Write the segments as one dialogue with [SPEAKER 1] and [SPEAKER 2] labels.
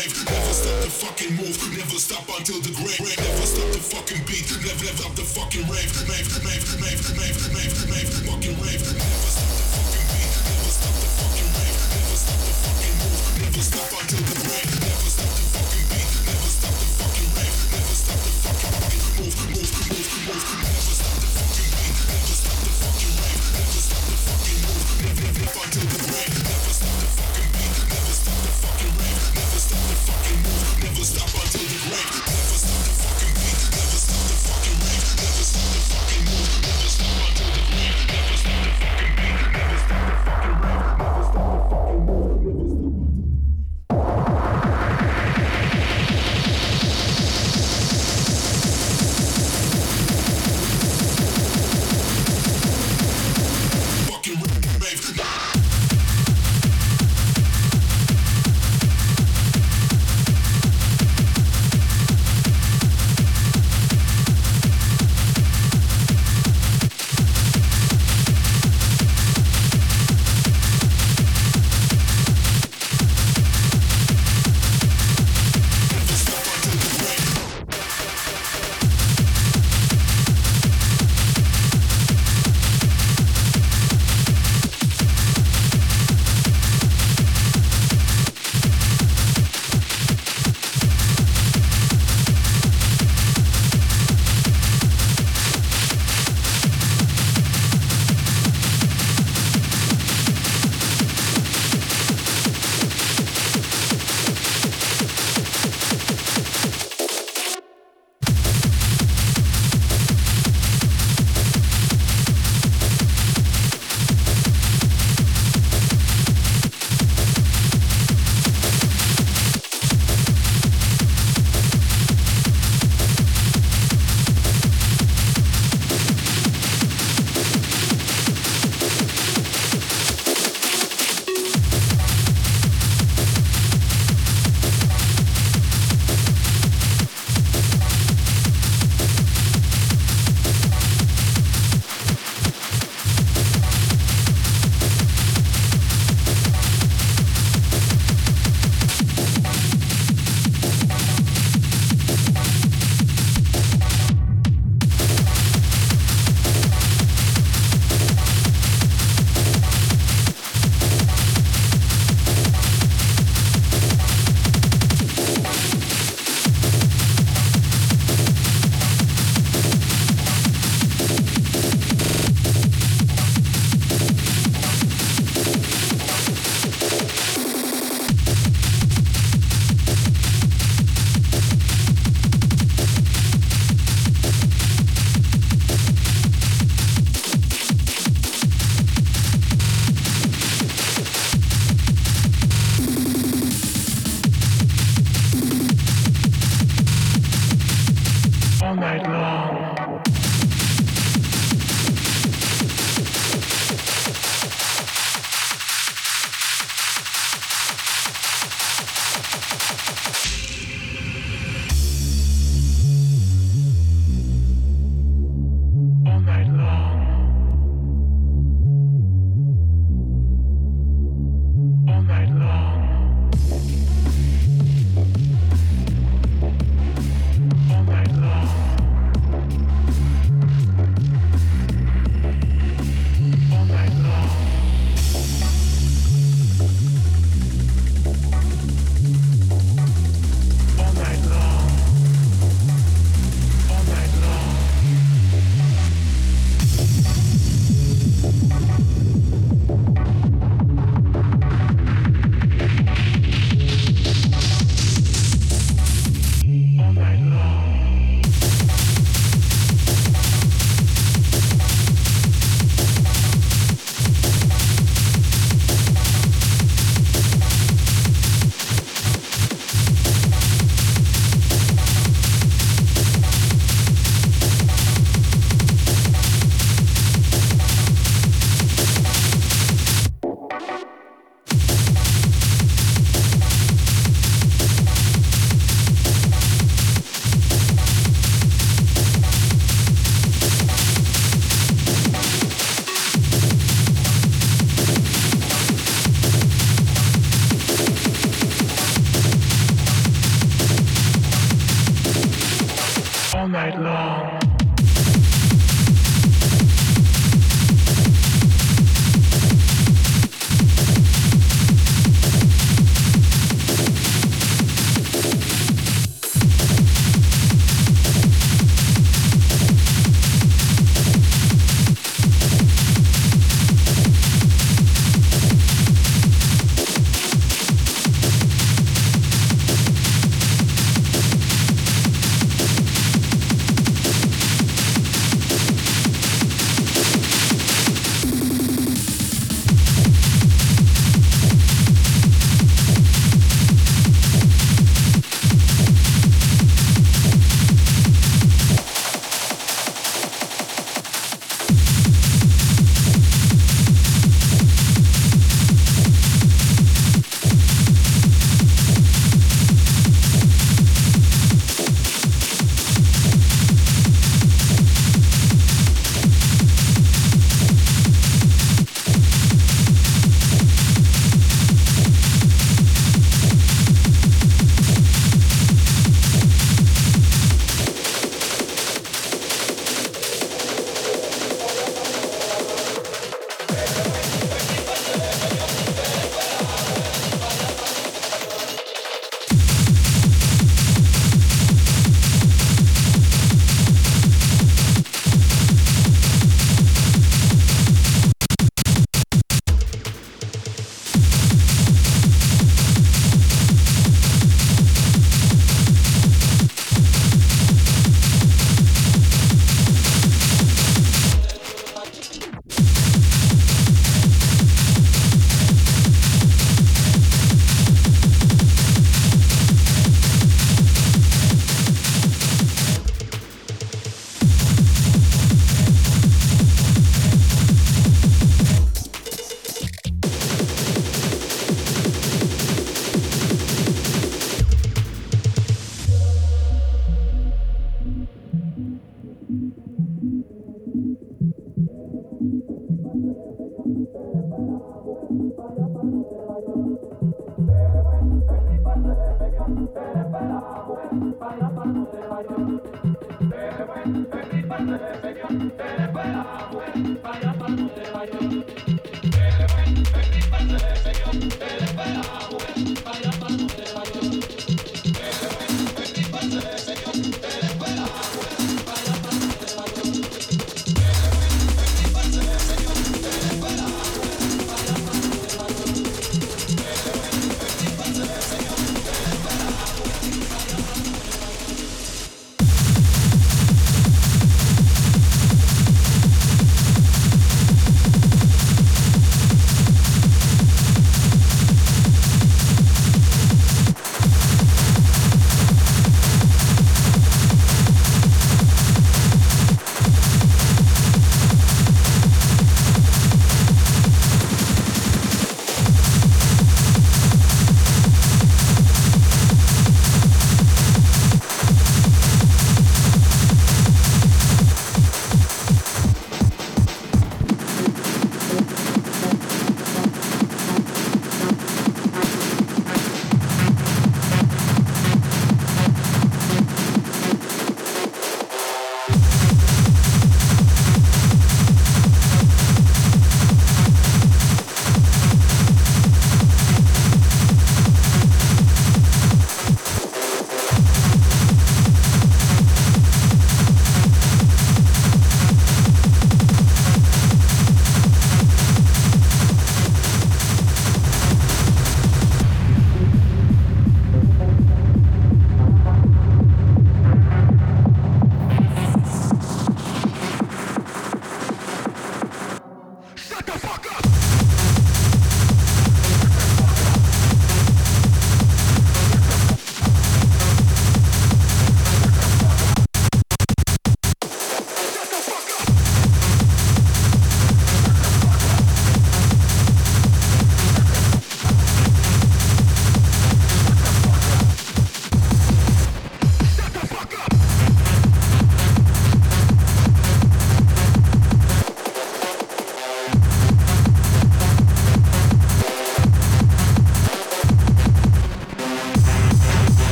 [SPEAKER 1] grave. Never stop the fucking move. Never stop until the grave. Never stop the fucking beat. Never, never stop the fucking rave. Rave, rave, rave, rave, rave, rave, rave, fucking rave. Never stop the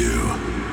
[SPEAKER 2] you.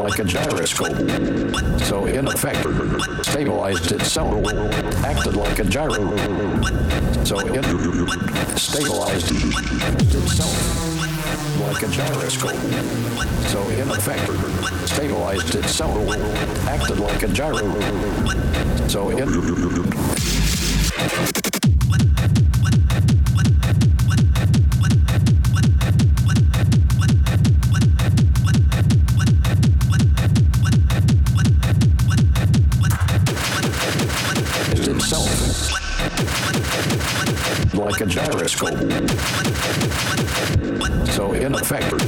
[SPEAKER 3] Like a gyroscope. So in effect, stabilized itself, acted like a gyro. So it stabilized itself like a gyroscope. So in effect, stabilized itself, acted like a gyro. So it So in effect,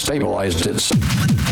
[SPEAKER 3] stabilized itself.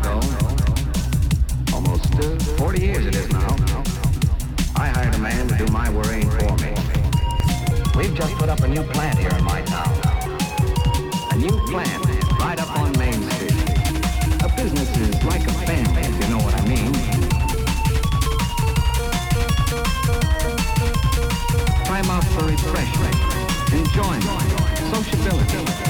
[SPEAKER 1] ago, almost uh, 40 years it is now, I hired a man to do my worrying for me. We've just put up a new plant here in my town. A new plant right up on Main Street. A business is like a family, if you know what I mean. Time out for refreshment, enjoyment, sociability.